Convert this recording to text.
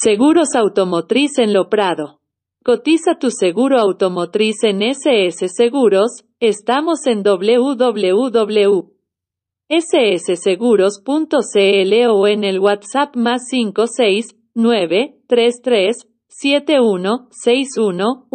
Seguros Automotriz en Lo Prado. Cotiza tu seguro automotriz en SS Seguros, estamos en www.ssseguros.cl o en el WhatsApp más 56 33 71 61